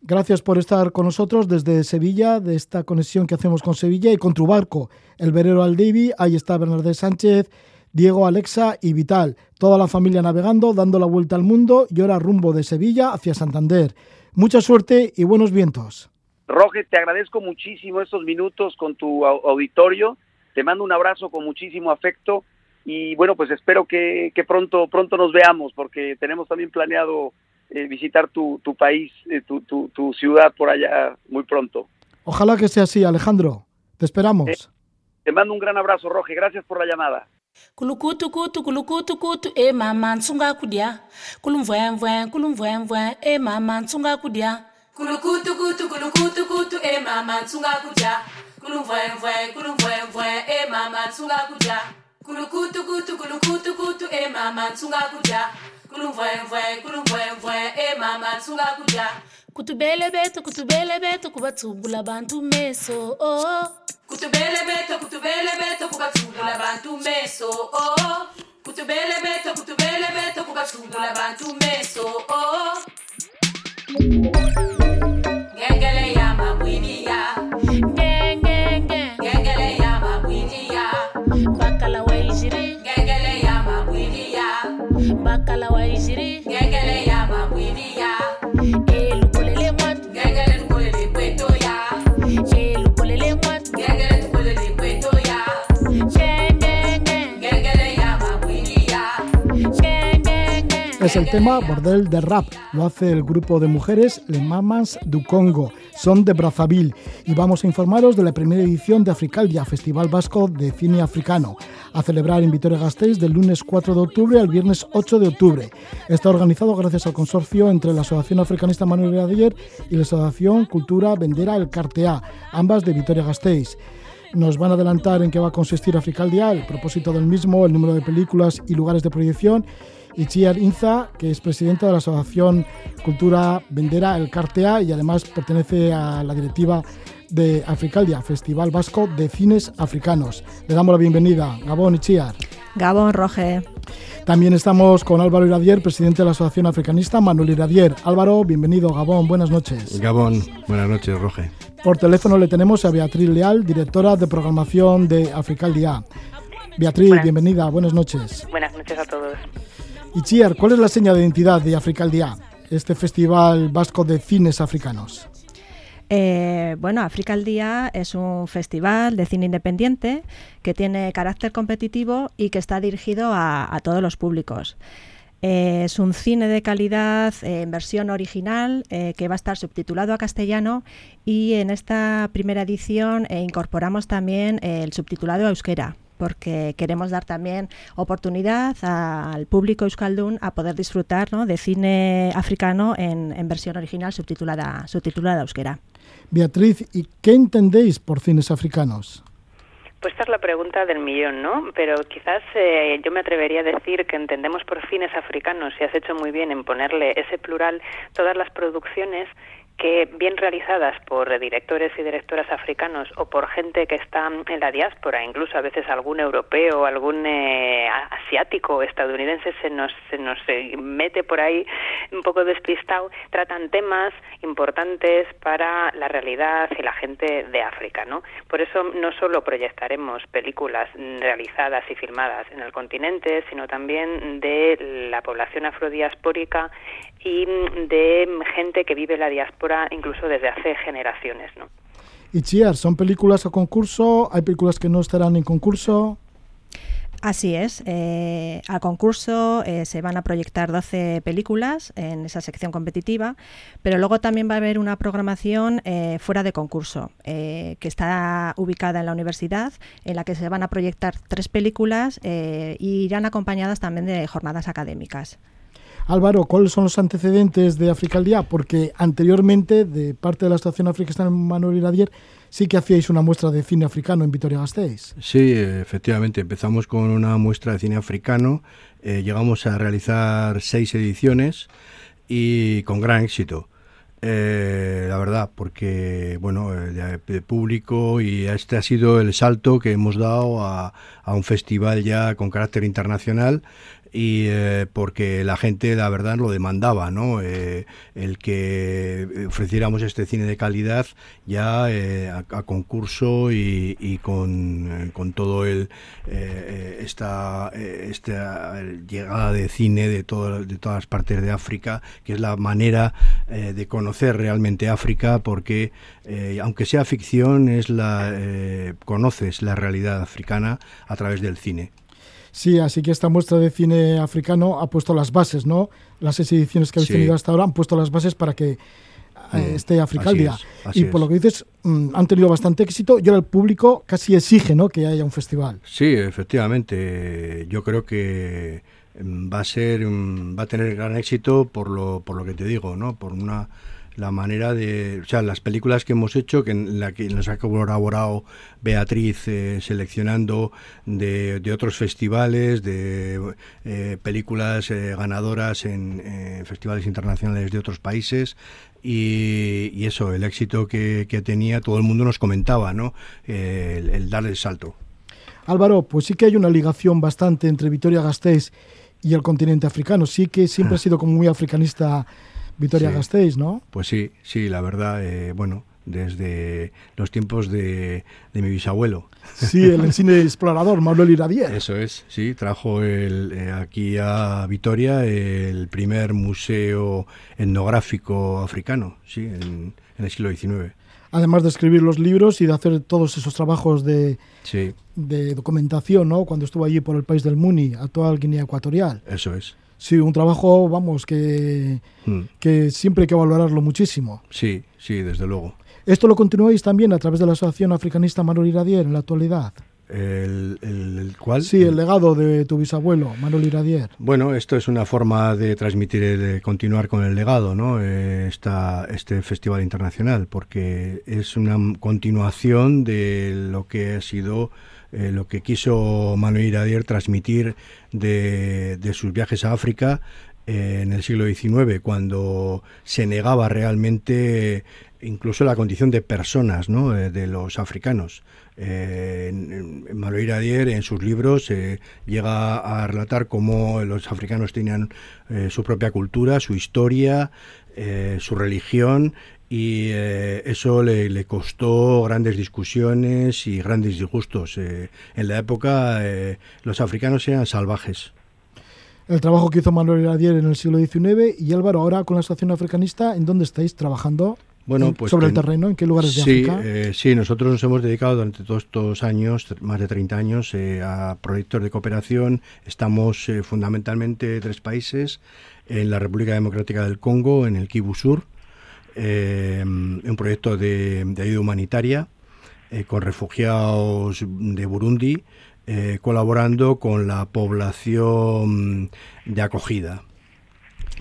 Gracias por estar con nosotros desde Sevilla, de esta conexión que hacemos con Sevilla y con tu barco, el Verero al Davy. Ahí está Bernardé Sánchez, Diego, Alexa y Vital. Toda la familia navegando, dando la vuelta al mundo y ahora rumbo de Sevilla hacia Santander. Mucha suerte y buenos vientos. Roge, te agradezco muchísimo estos minutos con tu auditorio. Te mando un abrazo con muchísimo afecto y bueno, pues espero que, que pronto, pronto nos veamos porque tenemos también planeado eh, visitar tu, tu país, eh, tu, tu, tu, ciudad por allá muy pronto. Ojalá que sea así, Alejandro. Te esperamos. Eh, te mando un gran abrazo, Roge. Gracias por la llamada. kulukutu kutu kulukutu kutu e mama nsunga kudya kulumvwemvwe kulumvwemvwe e mama nsunga kudya kulukutu kutu kulukutu kutu e mama nsunga kudya kulumvwemvwe kulumvwemvwe e mama nsunga kudya kulukutu kutu kulukutu kutu e mama nsunga kudya Eh, kutubele beto kutubelebeto kutubelebeto kubatsugula abantu meso oh. kutubele beto kutubelebeto kutubelebeto kubatsugula abantu meso oh. kutubele beto kutubelebeto kutubelebeto kubatsugula abantu meso oh. ngengele Es el tema Bordel de Rap. Lo hace el grupo de mujeres Le Mamas du Congo. Son de Brazzaville. Y vamos a informaros de la primera edición de Africaldia, Festival Vasco de Cine Africano, a celebrar en Vitoria-Gasteiz del lunes 4 de octubre al viernes 8 de octubre. Está organizado gracias al consorcio entre la Asociación Africanista Manuel Gradier y la Asociación Cultura Vendera El Cartea, ambas de Vitoria-Gasteiz. Nos van a adelantar en qué va a consistir Africaldia, el propósito del mismo, el número de películas y lugares de proyección Itziar Inza, que es presidenta de la Asociación Cultura Vendera El Cartea y además pertenece a la directiva de Africaldia, Festival Vasco de Cines Africanos. Le damos la bienvenida. Gabón Itziar. Gabón Roge. También estamos con Álvaro Iradier, presidente de la Asociación Africanista Manuel Iradier. Álvaro, bienvenido. Gabón, buenas noches. Gabón, buenas noches, Roge. Por teléfono le tenemos a Beatriz Leal, directora de programación de Africaldia. Beatriz, bienvenida, buenas noches. Buenas noches a todos. Itziar, ¿cuál es la seña de identidad de Africaldia, este festival vasco de cines africanos? Eh, bueno, África al Día es un festival de cine independiente que tiene carácter competitivo y que está dirigido a, todos los públicos. Eh, es un cine de calidad eh, en versión original que va a estar subtitulado a castellano y en esta primera edición incorporamos también el subtitulado a euskera porque queremos dar también oportunidad al público euskaldun a poder disfrutar de cine africano en, versión original subtitulada, subtitulada euskera. Beatriz, ¿y qué entendéis por cines africanos? Pues esta es la pregunta del millón, ¿no? Pero quizás eh, yo me atrevería a decir que entendemos por cines africanos, y has hecho muy bien en ponerle ese plural, todas las producciones que bien realizadas por directores y directoras africanos o por gente que está en la diáspora, incluso a veces algún europeo, algún eh, asiático estadounidense se nos, se nos eh, mete por ahí un poco despistado, tratan temas importantes para la realidad y la gente de África, ¿no? Por eso no solo proyectaremos películas realizadas y filmadas en el continente, sino también de la población afrodiaspórica y de gente que vive la diáspora incluso desde hace generaciones. ¿no? Y Chiar, ¿son películas a concurso? ¿Hay películas que no estarán en concurso? Así es. Eh, al concurso eh, se van a proyectar 12 películas en esa sección competitiva, pero luego también va a haber una programación eh, fuera de concurso, que está ubicada en la universidad, en la que se van a proyectar tres películas y irán acompañadas también de jornadas académicas. Álvaro, ¿cuáles son los antecedentes de Africaldía? Porque anteriormente, de parte de la Estación Africana Manuel Iradier, sí que hacíais una muestra de cine africano en Vitoria-Gasteiz. Sí, efectivamente. Empezamos con una muestra de cine africano. Eh, llegamos a realizar seis ediciones y con gran éxito. Eh, la verdad, porque bueno, eh, de, público y este ha sido el salto que hemos dado a un festival ya con carácter internacional y eh, porque la gente la verdad lo demandaba no eh, el que ofreciéramos este cine de calidad ya eh, a, concurso y, con, con, todo el esta esta llegada de cine de todo, de todas partes de África que es la manera de conocer realmente África porque aunque sea ficción es la conoces la realidad africana a través del cine Sí, así que esta muestra de cine africano ha puesto las bases, ¿no? Las seis ediciones que habéis tenido hasta ahora han puesto las bases para que eh, mm, esté Africaldia. y por lo que dices, mm, han tenido bastante éxito y ahora el público casi exige ¿no? que haya un festival. Sí, efectivamente. Yo creo que mm, va a ser va a tener gran éxito por lo por lo que te digo, ¿no? Por una la manera de, o sea, las películas que hemos hecho, que en la que nos ha colaborado Beatriz eh, seleccionando de, otros festivales, de eh, películas eh, ganadoras en festivales internacionales de otros países. Y, eso, el éxito que, tenía, todo el mundo nos comentaba, ¿no? el, el dar el salto. Álvaro, pues sí que hay una ligación bastante entre Vitoria Gasteiz y el continente africano. Sí que siempre ha sido como muy africanista Vitoria Gasteiz, ¿no? Pues sí, sí, la verdad, eh, bueno, desde los tiempos de, mi bisabuelo. Sí, el cine explorador, Manuel Iradier. Eso es, sí, trajo el, eh, aquí a Vitoria el primer museo etnográfico africano, sí, en, el siglo XIX. Además de escribir los libros y de hacer todos esos trabajos de, de documentación, ¿no? Cuando estuvo allí por el país del Muni, actual Guinea Ecuatorial. Eso es. Sí, un trabajo, vamos, que, Mm. que siempre hay que valorarlo muchísimo. Sí, sí, desde luego. ¿Esto lo continuáis también a través de la Asociación Africanista Manuel Iradier en la actualidad? El, el, el cual Sí, el legado de tu bisabuelo, Manuel Iradier. Bueno, esto es una forma de transmitir, el- de continuar con el legado, ¿no? Eh, esta, este festival internacional, porque es una continuación de lo que ha sido, eh, lo que quiso Manuel Iradier transmitir de, de sus viajes a África eh, en el siglo XIX, cuando se negaba realmente incluso la condición de personas ¿no? Eh, de los africanos. Eh, Manuel Iradier en sus libros eh, llega a relatar cómo los africanos tenían su propia cultura, su historia, su religión y eh, eso le, le costó grandes discusiones y grandes disgustos. Eh, en la época eh, los africanos eran salvajes. El trabajo que hizo Manuel Iradier en el siglo XIX y Álvaro, ahora con la Asociación Africanista, ¿en dónde estáis trabajando? Bueno, En- pues sobre el que- terreno, ¿en qué lugares de sí, África? eh, sí, nosotros nos hemos dedicado durante todos estos años, más de 30 años, eh, a proyectos de cooperación. Estamos eh, fundamentalmente en tres países, en la República Democrática del Congo, en el Kivu Sur, eh, un proyecto de, ayuda humanitaria eh, con refugiados de Burundi, eh, colaborando con la población de acogida.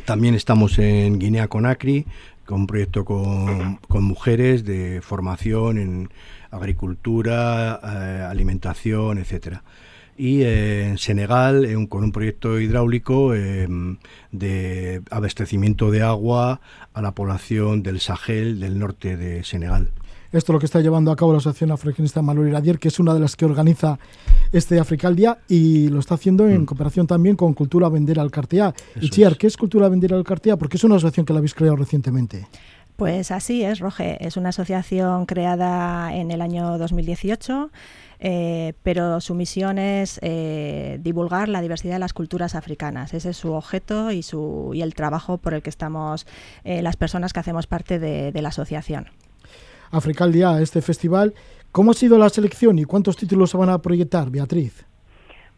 También estamos en Guinea Conakry, con un proyecto con, con mujeres de formación en agricultura, eh, alimentación, etcétera. Y eh, en Senegal, eh, un- con un proyecto hidráulico eh, de abastecimiento de agua a la población del Sahel del norte de Senegal. Esto es lo que está llevando a cabo la Asociación Africanista Manuel Iradier, que es una de las que organiza este Africaldia y lo está haciendo en cooperación también con Cultura Vender al Cartea. Mm. Y Chiar. ¿qué es Cultura Vender al Cartea? Porque es una asociación que la habéis creado recientemente. Pues así es, Roge. Es una asociación creada en el año 2018, eh, pero su misión es eh, divulgar la diversidad de las culturas africanas. Ese es su objeto y, su, y el trabajo por el que estamos eh, las personas que hacemos parte de, de la asociación. Africaldia, este festival. ¿Cómo ha sido la selección y cuántos títulos se van a proyectar, Beatriz?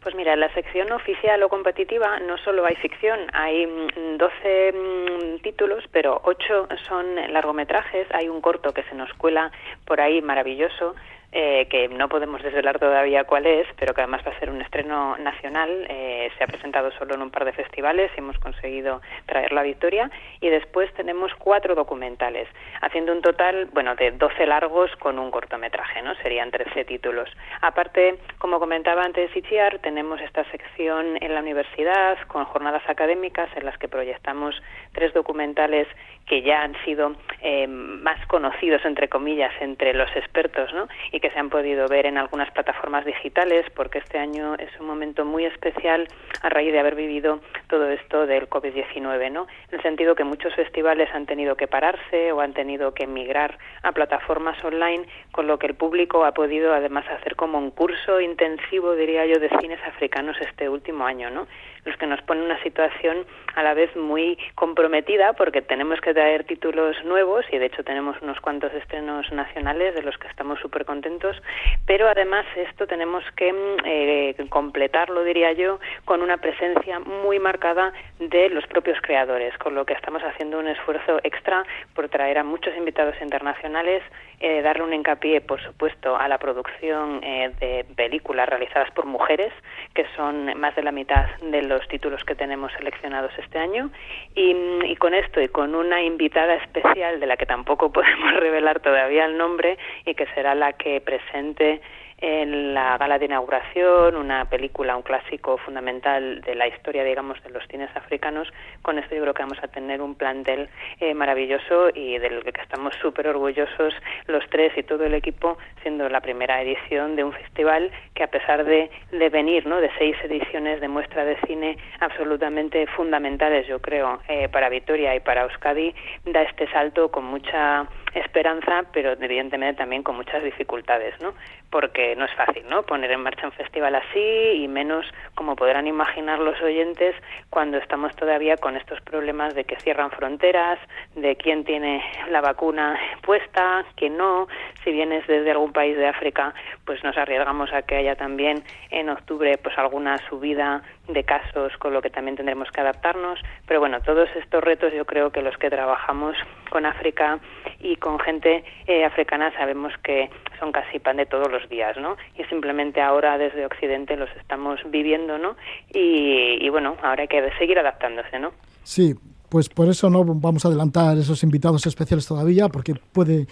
Pues mira, en la sección oficial o competitiva no solo hay ficción, hay mm, 12 mm, títulos, pero 8 son largometrajes, hay un corto que se nos cuela por ahí maravilloso, eh, que no podemos desvelar todavía cuál es, pero que además va a ser un estreno nacional, eh, se ha presentado solo en un par de festivales y hemos conseguido traer la victoria, y después tenemos cuatro documentales, haciendo un total, bueno, de 12 largos con un cortometraje, ¿no? Serían 13 títulos. Aparte, como comentaba antes Itziar, tenemos esta sección en la universidad con jornadas académicas en las que proyectamos tres documentales que ya han sido eh, más conocidos, entre comillas, entre los expertos, ¿no? Y que se han podido ver en algunas plataformas digitales, porque este año es un momento muy especial a raíz de haber vivido todo esto del COVID-19, ¿no? En el sentido que muchos festivales han tenido que pararse o han tenido que migrar a plataformas online, con lo que el público ha podido además hacer como un curso intensivo, diría yo, de cines africanos este último año, ¿no? Los que nos pone una situación a la vez muy comprometida porque tenemos que traer títulos nuevos y de hecho tenemos unos cuantos estrenos nacionales de los que estamos súper contentos, pero además esto tenemos que eh, completarlo, diría yo, con una presencia muy marcada de los propios creadores, con lo que estamos haciendo un esfuerzo extra por traer a muchos invitados internacionales, eh, darle un hincapié, por supuesto, a la producción eh, de películas realizadas por mujeres, que son más de la mitad de los títulos que tenemos seleccionados este año, y, con esto y con una invitada especial de la que tampoco podemos revelar todavía el nombre y que será la que presente en la gala de inauguración, una película, un clásico fundamental de la historia, digamos, de los cines africanos. Con esto yo creo que vamos a tener un plantel eh, maravilloso y del que estamos súper orgullosos los tres y todo el equipo, siendo la primera edición de un festival que a pesar de, de venir, ¿no?, de seis ediciones de muestra de cine absolutamente fundamentales, yo creo, eh, para Vitoria y para Euskadi, da este salto con mucha esperanza, pero evidentemente también con muchas dificultades, ¿no? Porque no es fácil, ¿no? Poner en marcha un festival así y menos, como podrán imaginar los oyentes, cuando estamos todavía con estos problemas de que cierran fronteras, de quién tiene la vacuna puesta, quién no. Si vienes desde algún país de África, pues nos arriesgamos a que haya también en octubre pues alguna subida de casos, con lo que también tendremos que adaptarnos. Pero bueno, todos estos retos yo creo que los que trabajamos con África y con gente eh, africana sabemos que son casi pan de todos los días, ¿no? Y simplemente ahora desde Occidente los estamos viviendo, ¿no? Y, bueno, ahora hay que seguir adaptándose, ¿no? Sí, pues por eso no vamos a adelantar esos invitados especiales todavía, porque puede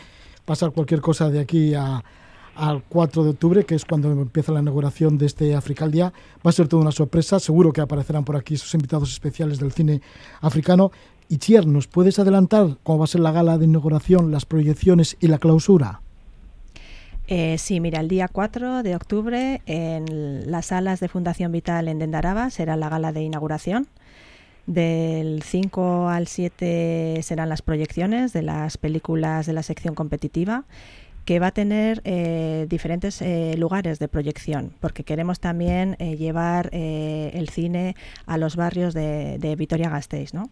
pasar cualquier cosa de aquí a, al 4 de octubre, que es cuando empieza la inauguración de este Africaldia. Va a ser toda una sorpresa, seguro que aparecerán por aquí esos invitados especiales del cine africano. Y Chier, ¿nos puedes adelantar cómo va a ser la gala de inauguración, las proyecciones y la clausura? Eh, sí, mira, el día 4 de octubre en las salas de Fundación Vital en Dendaraba será la gala de inauguración. Del 5 al 7 serán las proyecciones de las películas de la sección competitiva que va a tener eh, diferentes eh, lugares de proyección, porque queremos también llevar el cine a los barrios de, de Vitoria-Gasteiz, ¿no?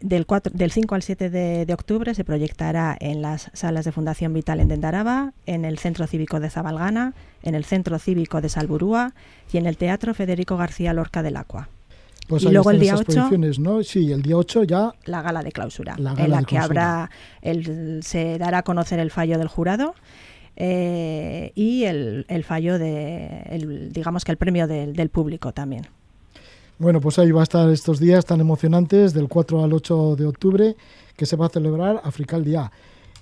Del, 4, del 5 al 7 de, octubre se proyectará en las salas de Fundación Vital en Dendaraba, en el Centro Cívico de Zabalgana, en el Centro Cívico de Salburúa y en el Teatro Federico García Lorca del Acua. Pues y luego el día 8, ¿no? Sí, el día 8 ya... La gala de clausura, en la que habrá el, se dará a conocer el fallo del jurado eh, y el, el, fallo de, el, digamos que el premio del, del público también. Bueno, pues ahí va a estar estos días tan emocionantes del 4 al 8 de octubre que se va a celebrar Africal Día.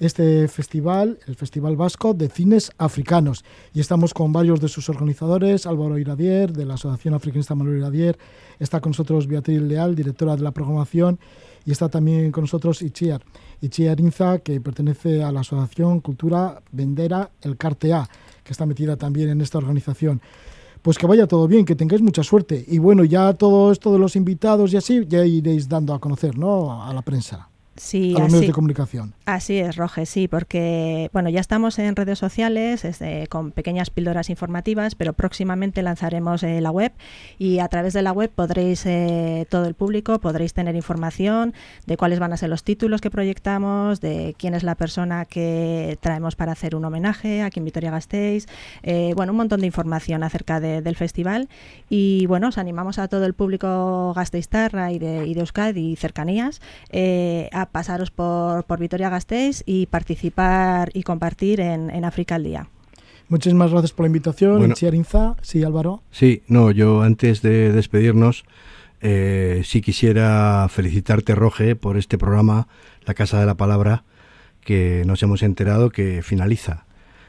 Este festival, el Festival Vasco de Cines Africanos. Y estamos con varios de sus organizadores, Álvaro Iradier, de la Asociación Africanista Manuel Iradier, está con nosotros Beatriz Leal, directora de la programación, y está también con nosotros Ichiar. Ichiar Inza, que pertenece a la Asociación Cultura Vendera El Cartea, que está metida también en esta organización pues que vaya todo bien, que tengáis mucha suerte. Y bueno, ya todo esto de los invitados y así, ya iréis dando a conocer, ¿no? A la prensa sí, a los medios de comunicación. Así es, Roge, sí, porque bueno, ya estamos en redes sociales este, con pequeñas píldoras informativas, pero próximamente lanzaremos eh, la web y a través de la web podréis, eh, todo el público, podréis tener información de cuáles van a ser los títulos que proyectamos, de quién es la persona que traemos para hacer un homenaje aquí en Vitoria-Gasteiz, eh, bueno, un montón de información acerca del festival. Y bueno, os animamos a todo el público gasteiztarra y de, y de Euskadi y cercanías a pasaros por, por Y participar y compartir en, en África al Día. Muchísimas gracias por la invitación, bueno, Sí, Álvaro. Sí, no, yo antes de despedirnos, eh, sí quisiera felicitarte, Roge, por este programa, La Casa de la Palabra, que nos hemos enterado que finaliza.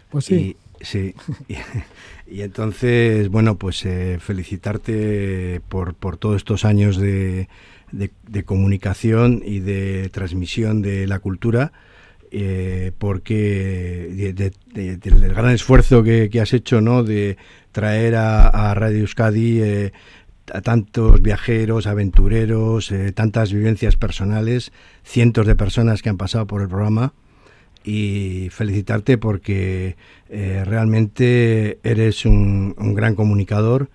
Pues sí. Y, sí. y, entonces, bueno, pues eh, felicitarte por, por todos estos años de, de, comunicación y de transmisión de la cultura, eh, porque del gran esfuerzo que, has hecho ¿no? de traer a, Radio Euskadi eh, a tantos viajeros, aventureros, eh, tantas vivencias personales, cientos de personas que han pasado por el programa y felicitarte porque realmente eres un gran comunicador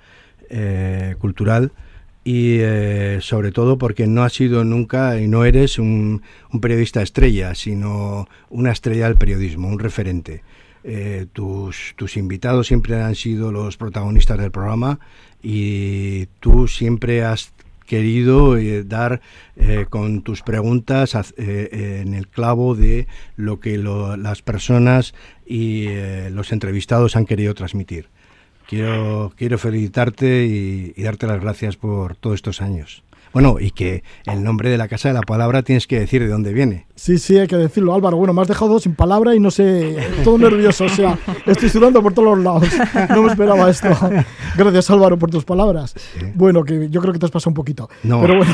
cultural y eh, sobre todo porque no has sido nunca y no eres un, periodista estrella, sino una estrella del periodismo, un referente. Eh, tus, tus invitados siempre han sido los protagonistas del programa y tú siempre has querido eh, dar con tus preguntas en el clavo de lo que las personas y los entrevistados han querido transmitir. Quiero, quiero felicitarte y, y darte las gracias por todos estos años. Bueno, y que el nombre de la Casa de la Palabra tienes que decir de dónde viene. Sí, sí, hay que decirlo, Álvaro. Bueno, me has dejado sin palabra y no sé, todo nervioso. O sea, estoy sudando por todos los lados. No me esperaba esto. Gracias, Álvaro, por tus palabras. Bueno, que yo creo que te has pasado un poquito. No. Pero bueno,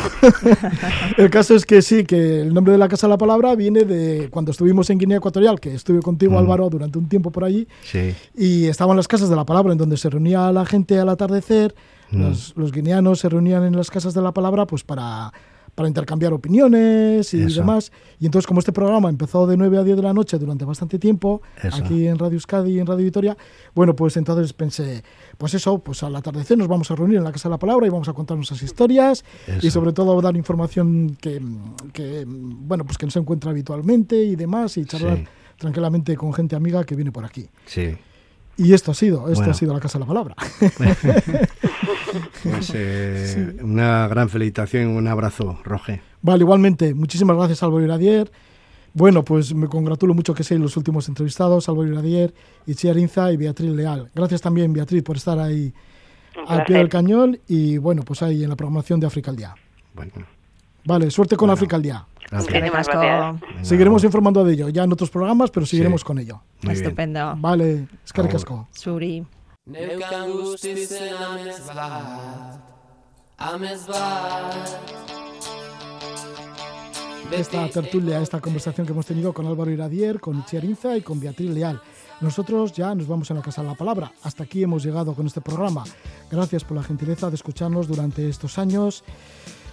el caso es que sí, que el nombre de la Casa de la Palabra viene de cuando estuvimos en Guinea Ecuatorial, que estuve contigo, mm. Álvaro, durante un tiempo por allí. Sí. Y estaban las Casas de la Palabra, en donde se reunía la gente al atardecer Mm. Los, guineanos se reunían en las casas de la palabra pues para, para intercambiar opiniones y Eso. demás. Y entonces, como este programa empezó de 9 a 10 de la noche durante bastante tiempo, Eso. aquí en Radio Euskadi y en Radio Vitoria, bueno, pues entonces pensé, pues eso, pues al atardecer nos vamos a reunir en la Casa de la Palabra y vamos a contar nuestras historias y sobre todo dar información que, que, bueno, pues que no se encuentra habitualmente y demás y charlar Sí. tranquilamente con gente amiga que viene por aquí. Sí. Y esto ha sido, esto Bueno. ha sido la Casa de la Palabra. Pues, eh, Una gran felicitación y un abrazo, Roge. Vale, igualmente, muchísimas gracias Álvaro Iradier. Bueno, pues me congratulo mucho que seáis los últimos entrevistados, Álvaro Iradier, Itziar Inza y Beatriz Leal. Gracias también, Beatriz, por estar ahí al pie del cañón y bueno, pues ahí en la programación de África al Día. Bueno, Vale, suerte con Bueno. África al Día. gracias. Gracias. Seguiremos informando de ello, ya en otros programas, pero seguiremos con ello. Muy bien. Estupendo. Vale, es que. Suri. Neukan guztizen amez bat, amez bat. esta tertulia, esta conversación que hemos tenido con Álvaro Iradier, con Itziar Inza y con Beatriz Leal. Nosotros ya nos vamos en la Casa de la Palabra. Hasta aquí hemos llegado con este programa. Gracias por la gentileza de escucharnos durante estos años.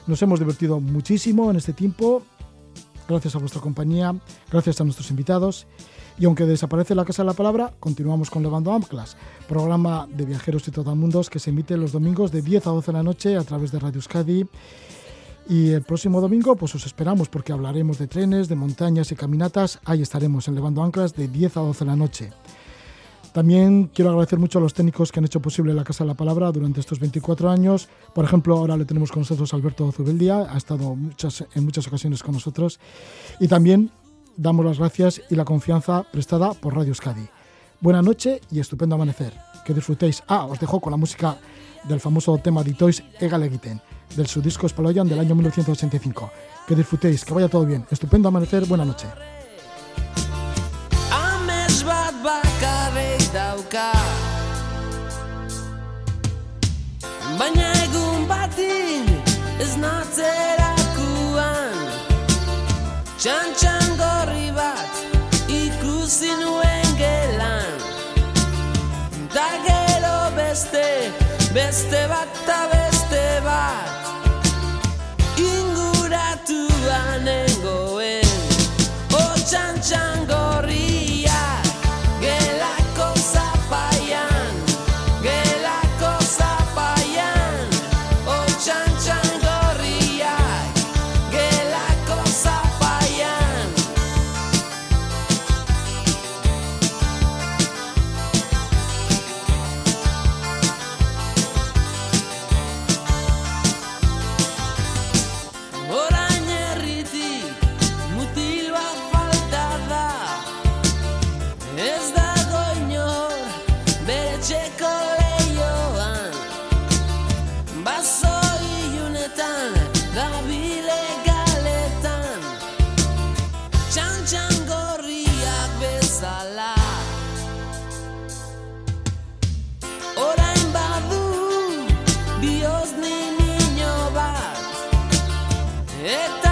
Nos hemos divertido muchísimo en este tiempo. Gracias a vuestra compañía, gracias a nuestros invitados. Y aunque desaparece la Casa de la Palabra, continuamos con Levando Anclas, programa de viajeros y trotamundos que se emite los domingos de 10 a 12 de la noche a través de Radio Euskadi. Y el próximo domingo, pues os esperamos porque hablaremos de trenes, de montañas y caminatas. Ahí estaremos en Levando Anclas de 10 a 12 de la noche. También quiero agradecer mucho a los técnicos que han hecho posible la Casa de la Palabra durante estos 24 años. Por ejemplo, ahora le tenemos con nosotros a Alberto Zubeldia, ha estado muchas, en muchas ocasiones con nosotros. Y también damos las gracias y la confianza prestada por Radio Euskadi. Buena noche y estupendo amanecer. Que disfrutéis. Ah, os dejo con la música del famoso tema de Toys Egale Egiten, del su disco Spaloyan del año 1985. Que disfrutéis, que vaya todo bien. Estupendo amanecer, buena noche. Beste, beste bat 嘿。